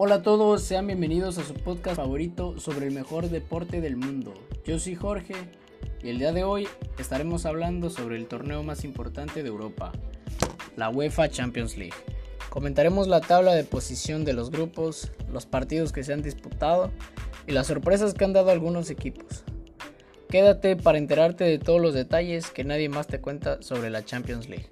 Hola a todos, sean bienvenidos a su podcast favorito sobre el mejor deporte del mundo. Yo soy Jorge y el día de hoy estaremos hablando sobre el torneo más importante de Europa, la UEFA Champions League. Comentaremos la tabla de posición de los grupos, los partidos que se han disputado y las sorpresas que han dado algunos equipos. Quédate para enterarte de todos los detalles que nadie más te cuenta sobre la Champions League.